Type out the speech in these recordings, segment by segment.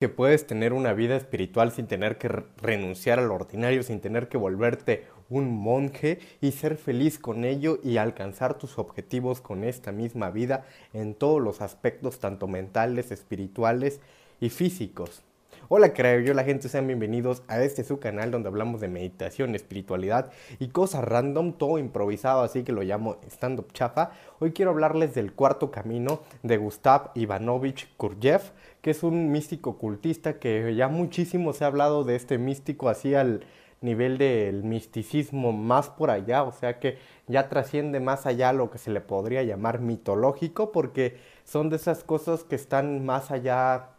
que puedes tener una vida espiritual sin tener que renunciar al ordinario, sin tener que volverte un monje y ser feliz con ello y alcanzar tus objetivos con esta misma vida en todos los aspectos, tanto mentales, espirituales y físicos. Hola creo yo la gente, sean bienvenidos a este su canal donde hablamos de meditación, espiritualidad y cosas random, todo improvisado, así que lo llamo stand up chafa. Hoy quiero hablarles del cuarto camino de Gustav Ivanovich Kurjev, que es un místico cultista que ya muchísimo se ha hablado de este místico así al nivel del misticismo más por allá, o sea que ya trasciende más allá lo que se le podría llamar mitológico, porque son de esas cosas que están más allá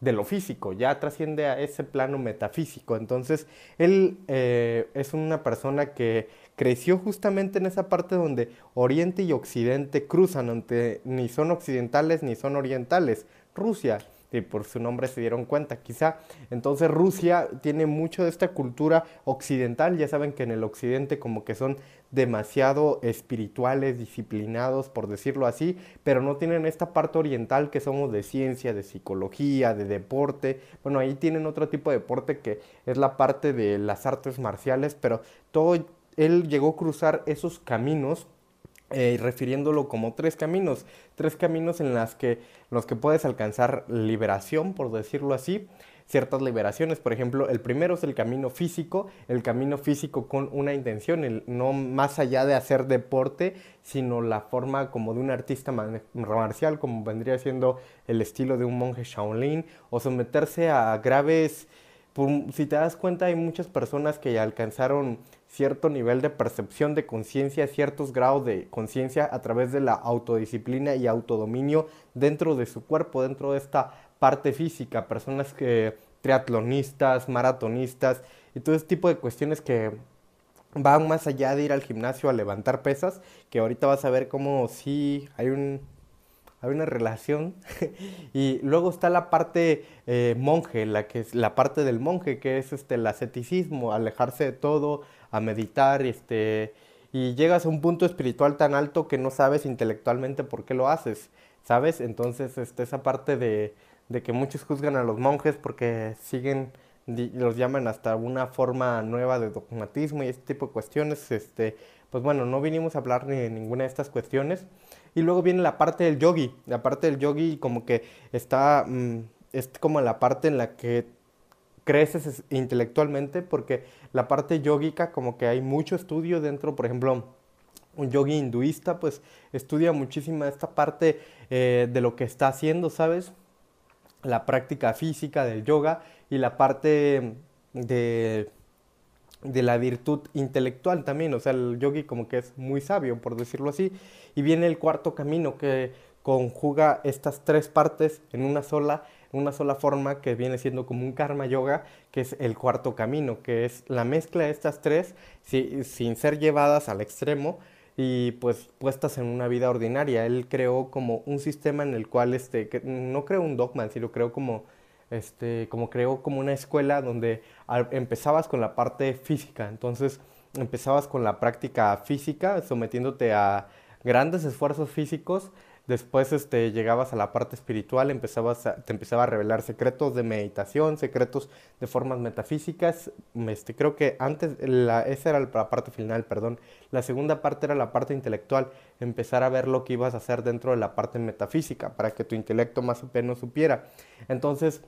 de lo físico, ya trasciende a ese plano metafísico. Entonces, él eh, es una persona que creció justamente en esa parte donde Oriente y Occidente cruzan, donde ni son occidentales ni son orientales. Rusia, y por su nombre se dieron cuenta, quizá. Entonces Rusia tiene mucho de esta cultura occidental, ya saben que en el occidente como que son demasiado espirituales, disciplinados, por decirlo así, pero no tienen esta parte oriental que somos de ciencia, de psicología, de deporte. Bueno, ahí tienen otro tipo de deporte que es la parte de las artes marciales, pero todo, él llegó a cruzar esos caminos eh, refiriéndolo como tres caminos, tres caminos en las que, los que puedes alcanzar liberación, por decirlo así, ciertas liberaciones, por ejemplo, el primero es el camino físico, el camino físico con una intención, el, no más allá de hacer deporte, sino la forma como de un artista marcial, como vendría siendo el estilo de un monje Shaolin, o someterse a graves si te das cuenta, hay muchas personas que alcanzaron cierto nivel de percepción de conciencia, ciertos grados de conciencia a través de la autodisciplina y autodominio dentro de su cuerpo, dentro de esta parte física, personas que triatlonistas, maratonistas y todo ese tipo de cuestiones que van más allá de ir al gimnasio a levantar pesas, que ahorita vas a ver cómo sí hay un hay una relación. y luego está la parte eh, monje, la que es la parte del monje, que es este el asceticismo, alejarse de todo, a meditar, este, y llegas a un punto espiritual tan alto que no sabes intelectualmente por qué lo haces, ¿sabes? Entonces, este, esa parte de, de que muchos juzgan a los monjes porque siguen los llaman hasta una forma nueva de dogmatismo y este tipo de cuestiones, este, pues bueno, no vinimos a hablar ni de ninguna de estas cuestiones. Y luego viene la parte del yogi. La parte del yogi como que está, mm, es como la parte en la que creces intelectualmente porque la parte yógica como que hay mucho estudio dentro, por ejemplo, un yogi hinduista pues estudia muchísima esta parte eh, de lo que está haciendo, ¿sabes? La práctica física del yoga y la parte de de la virtud intelectual también, o sea, el yogi como que es muy sabio, por decirlo así, y viene el cuarto camino que conjuga estas tres partes en una sola, una sola forma que viene siendo como un karma yoga, que es el cuarto camino, que es la mezcla de estas tres sin ser llevadas al extremo y pues puestas en una vida ordinaria. Él creó como un sistema en el cual, este, no creó un dogma, sino creó como este, como creó como una escuela donde empezabas con la parte física, entonces empezabas con la práctica física, sometiéndote a grandes esfuerzos físicos, después este, llegabas a la parte espiritual, empezabas te empezaba a revelar secretos de meditación, secretos de formas metafísicas, este, creo que antes, la, esa era la parte final, perdón, la segunda parte era la parte intelectual, empezar a ver lo que ibas a hacer dentro de la parte metafísica, para que tu intelecto más o menos supiera. Entonces,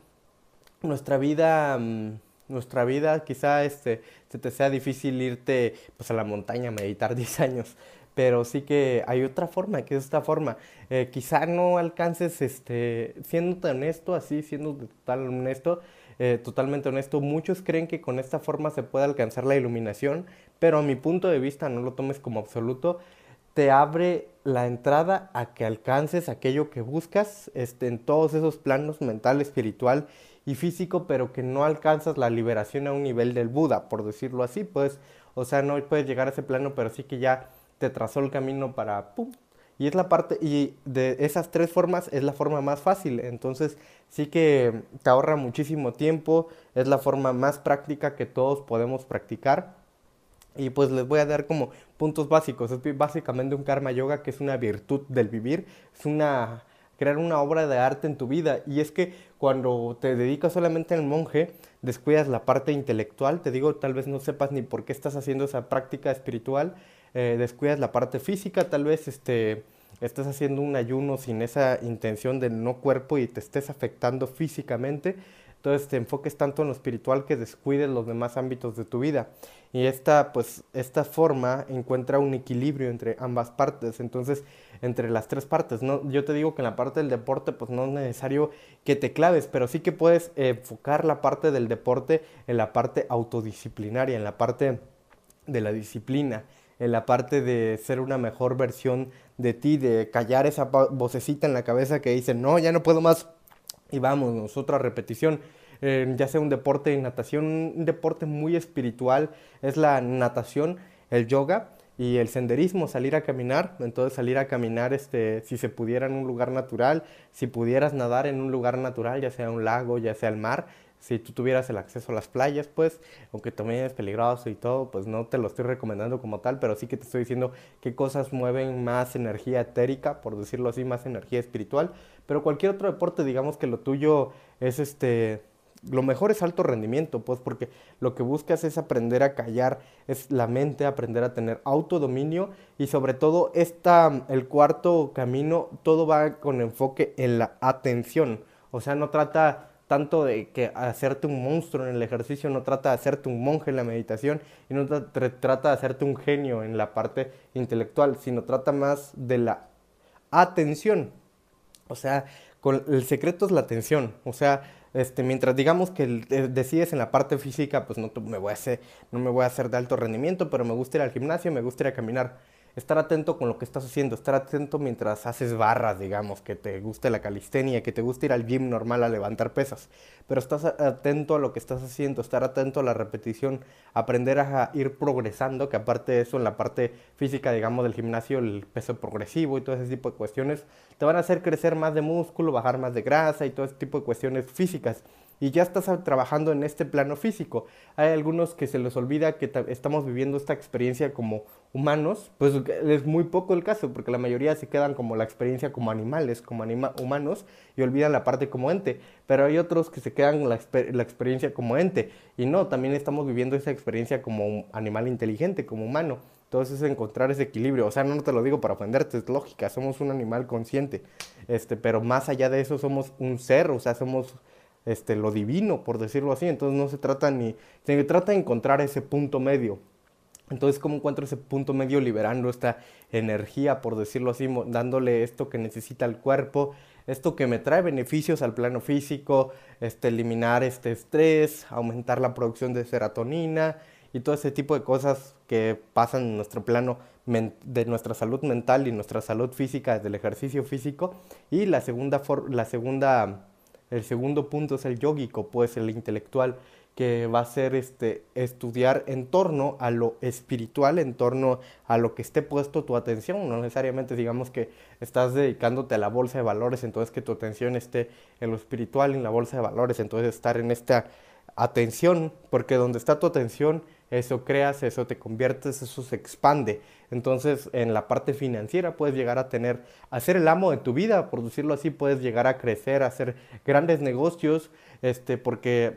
nuestra vida, mm, nuestra vida quizá este, se te sea difícil irte pues, a la montaña a meditar 10 años, pero sí que hay otra forma, que es esta forma. Eh, quizá no alcances, este, siendo honesto, así, siendo total honesto, eh, totalmente honesto, muchos creen que con esta forma se puede alcanzar la iluminación, pero a mi punto de vista, no lo tomes como absoluto, te abre la entrada a que alcances aquello que buscas este, en todos esos planos mental, espiritual y físico, pero que no alcanzas la liberación a un nivel del Buda, por decirlo así, pues, o sea, no puedes llegar a ese plano, pero sí que ya te trazó el camino para ¡pum! Y es la parte, y de esas tres formas es la forma más fácil, entonces sí que te ahorra muchísimo tiempo, es la forma más práctica que todos podemos practicar. Y pues les voy a dar como puntos básicos. Es básicamente un karma yoga que es una virtud del vivir. Es una crear una obra de arte en tu vida. Y es que cuando te dedicas solamente al monje, descuidas la parte intelectual, te digo, tal vez no sepas ni por qué estás haciendo esa práctica espiritual, eh, descuidas la parte física, tal vez este, estás haciendo un ayuno sin esa intención del no cuerpo y te estés afectando físicamente. Entonces te enfoques tanto en lo espiritual que descuides los demás ámbitos de tu vida. Y esta, pues, esta forma encuentra un equilibrio entre ambas partes. Entonces, entre las tres partes. ¿no? Yo te digo que en la parte del deporte, pues no es necesario que te claves, pero sí que puedes enfocar la parte del deporte en la parte autodisciplinaria, en la parte de la disciplina, en la parte de ser una mejor versión de ti, de callar esa vocecita en la cabeza que dice, no, ya no puedo más, y vamos, otra repetición. Eh, ya sea un deporte de natación, un deporte muy espiritual es la natación, el yoga y el senderismo, salir a caminar, entonces salir a caminar este, si se pudiera en un lugar natural, si pudieras nadar en un lugar natural, ya sea un lago, ya sea el mar, si tú tuvieras el acceso a las playas, pues, aunque también es peligroso y todo, pues no te lo estoy recomendando como tal, pero sí que te estoy diciendo qué cosas mueven más energía etérica, por decirlo así, más energía espiritual, pero cualquier otro deporte, digamos que lo tuyo es este, lo mejor es alto rendimiento, pues porque lo que buscas es aprender a callar, es la mente, aprender a tener autodominio y sobre todo esta, el cuarto camino, todo va con enfoque en la atención, o sea, no trata tanto de que hacerte un monstruo en el ejercicio, no trata de hacerte un monje en la meditación y no trata de hacerte un genio en la parte intelectual, sino trata más de la atención. O sea, el secreto es la atención. O sea, este, mientras digamos que decides en la parte física, pues no me voy a hacer de alto rendimiento, pero me gusta ir al gimnasio, me gusta ir a caminar estar atento con lo que estás haciendo, estar atento mientras haces barras, digamos, que te guste la calistenia, que te guste ir al gym normal a levantar pesas, pero estás atento a lo que estás haciendo, estar atento a la repetición, aprender a ir progresando, que aparte de eso en la parte física, digamos, del gimnasio, el peso progresivo y todo ese tipo de cuestiones, te van a hacer crecer más de músculo, bajar más de grasa y todo ese tipo de cuestiones físicas y ya estás trabajando en este plano físico. Hay algunos que se les olvida que estamos viviendo esta experiencia como humanos, pues es muy poco el caso, porque la mayoría se quedan como la experiencia como animales, como humanos, y olvidan la parte como ente, pero hay otros que se quedan la, la experiencia como ente, y no, también estamos viviendo esa experiencia como un animal inteligente, como humano. Entonces es encontrar ese equilibrio. O sea, no te lo digo para ofenderte, es lógica, somos un animal consciente. Este, pero más allá de eso somos un ser, o sea, somos este, lo divino, por decirlo así. Entonces no se trata ni, se trata de encontrar ese punto medio. Entonces, ¿cómo encuentro ese punto medio liberando esta energía, por decirlo así, dándole esto que necesita el cuerpo, esto que me trae beneficios al plano físico, este, eliminar este estrés, aumentar la producción de serotonina y todo ese tipo de cosas que pasan en nuestro plano de nuestra salud mental y nuestra salud física desde el ejercicio físico. Y la segunda, la segunda el segundo punto es el yógico, pues el intelectual, que va a ser este, estudiar en torno a lo espiritual, en torno a lo que esté puesto tu atención. No necesariamente digamos que estás dedicándote a la bolsa de valores, entonces que tu atención esté en lo espiritual, en la bolsa de valores, entonces estar en esta atención, porque donde está tu atención eso creas, eso te conviertes, eso se expande. Entonces, en la parte financiera puedes llegar a tener, a ser el amo de tu vida, por decirlo así, puedes llegar a crecer, a hacer grandes negocios, este, porque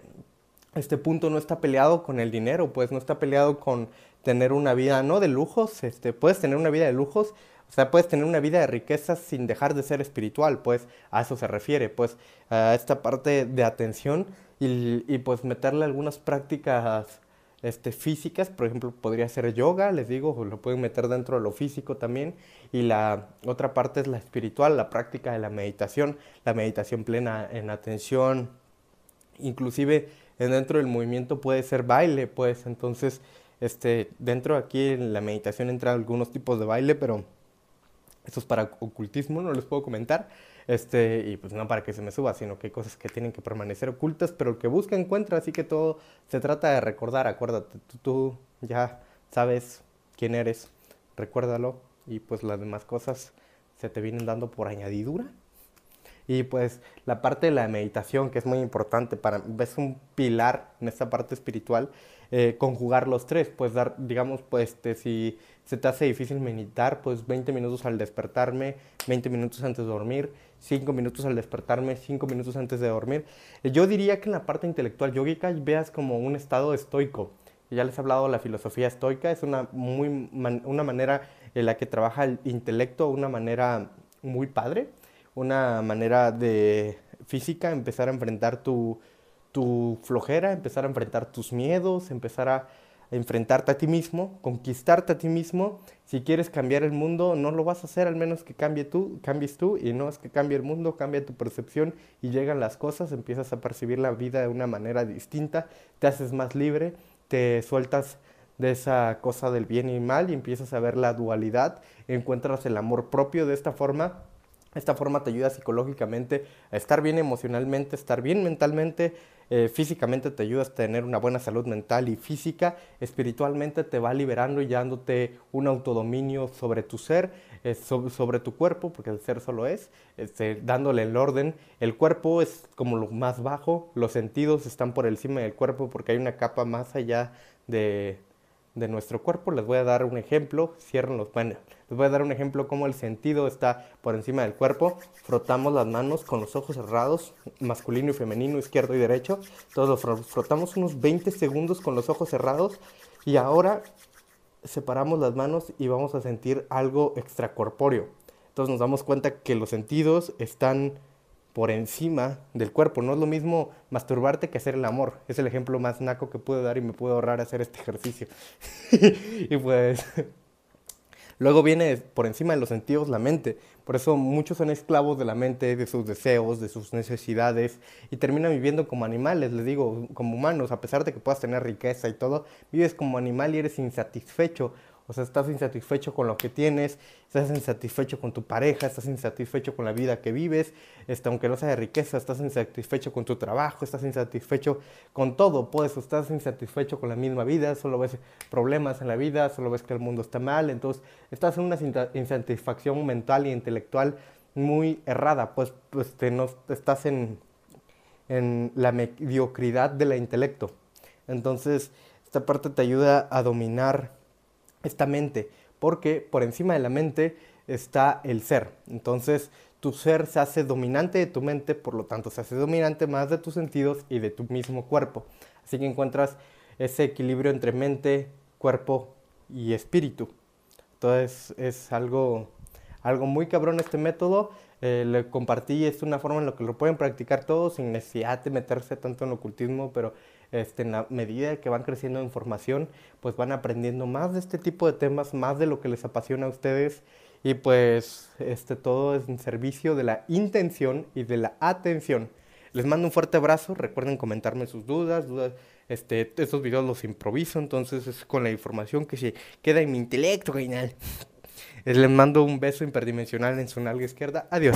este punto no está peleado con el dinero, pues no está peleado con tener una vida, no de lujos, este, puedes tener una vida de lujos, o sea, puedes tener una vida de riqueza sin dejar de ser espiritual, pues a eso se refiere, pues a esta parte de atención y, y pues meterle algunas prácticas este, físicas, por ejemplo, podría ser yoga, les digo, lo pueden meter dentro de lo físico también. Y la otra parte es la espiritual, la práctica de la meditación, la meditación plena en atención, inclusive dentro del movimiento puede ser baile, pues entonces, este, dentro de aquí en la meditación entran algunos tipos de baile, pero eso es para ocultismo, no les puedo comentar. Este, y pues no para que se me suba, sino que hay cosas que tienen que permanecer ocultas, pero el que busca encuentra, así que todo se trata de recordar, acuérdate, tú, tú ya sabes quién eres, recuérdalo y pues las demás cosas se te vienen dando por añadidura. Y pues la parte de la meditación, que es muy importante, para, es un pilar en esta parte espiritual, eh, conjugar los tres, pues dar, digamos, pues este, si se te hace difícil meditar, pues 20 minutos al despertarme, 20 minutos antes de dormir, cinco minutos al despertarme, cinco minutos antes de dormir. Yo diría que en la parte intelectual yógica veas como un estado estoico. Ya les he hablado de la filosofía estoica, es una, muy una manera en la que trabaja el intelecto, una manera muy padre, una manera de física, empezar a enfrentar tu, tu flojera, empezar a enfrentar tus miedos, empezar a enfrentarte a ti mismo, conquistarte a ti mismo. Si quieres cambiar el mundo, no lo vas a hacer al menos que cambie tú, cambies tú y no es que cambie el mundo, cambia tu percepción y llegan las cosas, empiezas a percibir la vida de una manera distinta, te haces más libre, te sueltas de esa cosa del bien y mal y empiezas a ver la dualidad, encuentras el amor propio de esta forma. Esta forma te ayuda psicológicamente a estar bien emocionalmente, estar bien mentalmente, eh, físicamente te ayuda a tener una buena salud mental y física, espiritualmente te va liberando y dándote un autodominio sobre tu ser, eh, sobre, tu cuerpo, porque el ser solo es, este, dándole el orden. El cuerpo es como lo más bajo, los sentidos están por encima del cuerpo porque hay una capa más allá de, de nuestro cuerpo. Les voy a dar un ejemplo, cierren los paneles. Les voy a dar un ejemplo cómo el sentido está por encima del cuerpo. Frotamos las manos con los ojos cerrados, masculino y femenino, izquierdo y derecho. Todos los frotamos unos 20 segundos con los ojos cerrados y ahora separamos las manos y vamos a sentir algo extracorpóreo. Entonces nos damos cuenta que los sentidos están por encima del cuerpo. No es lo mismo masturbarte que hacer el amor. Es el ejemplo más naco que puedo dar y me puedo ahorrar hacer este ejercicio. y pues luego viene por encima de los sentidos la mente. Por eso muchos son esclavos de la mente, de sus deseos, de sus necesidades y terminan viviendo como animales, les digo, como humanos. A pesar de que puedas tener riqueza y todo, vives como animal y eres insatisfecho o sea, estás insatisfecho con lo que tienes, estás insatisfecho con tu pareja, estás insatisfecho con la vida que vives, este, aunque no sea de riqueza, estás insatisfecho con tu trabajo, estás insatisfecho con todo, pues estás insatisfecho con la misma vida, solo ves problemas en la vida, solo ves que el mundo está mal, entonces estás en una insatisfacción mental e intelectual muy errada, pues, pues te, no, estás en, en la mediocridad del intelecto. Entonces, esta parte te ayuda a dominar esta mente, porque por encima de la mente está el ser. Entonces, tu ser se hace dominante de tu mente, por lo tanto, se hace dominante más de tus sentidos y de tu mismo cuerpo. Así que encuentras ese equilibrio entre mente, cuerpo y espíritu. Entonces, es algo, algo muy cabrón este método. Eh, le compartí, es una forma en la que lo pueden practicar todos sin necesidad de meterse tanto en ocultismo, pero este, en la medida que van creciendo en formación, pues van aprendiendo más de este tipo de temas, más de lo que les apasiona a ustedes y pues este, todo es en servicio de la intención y de la atención. Les mando un fuerte abrazo, recuerden comentarme sus dudas, dudas este, estos videos los improviso, entonces es con la información que se queda en mi intelecto, genial. Les mando un beso interdimensional en su nalga izquierda. Adiós.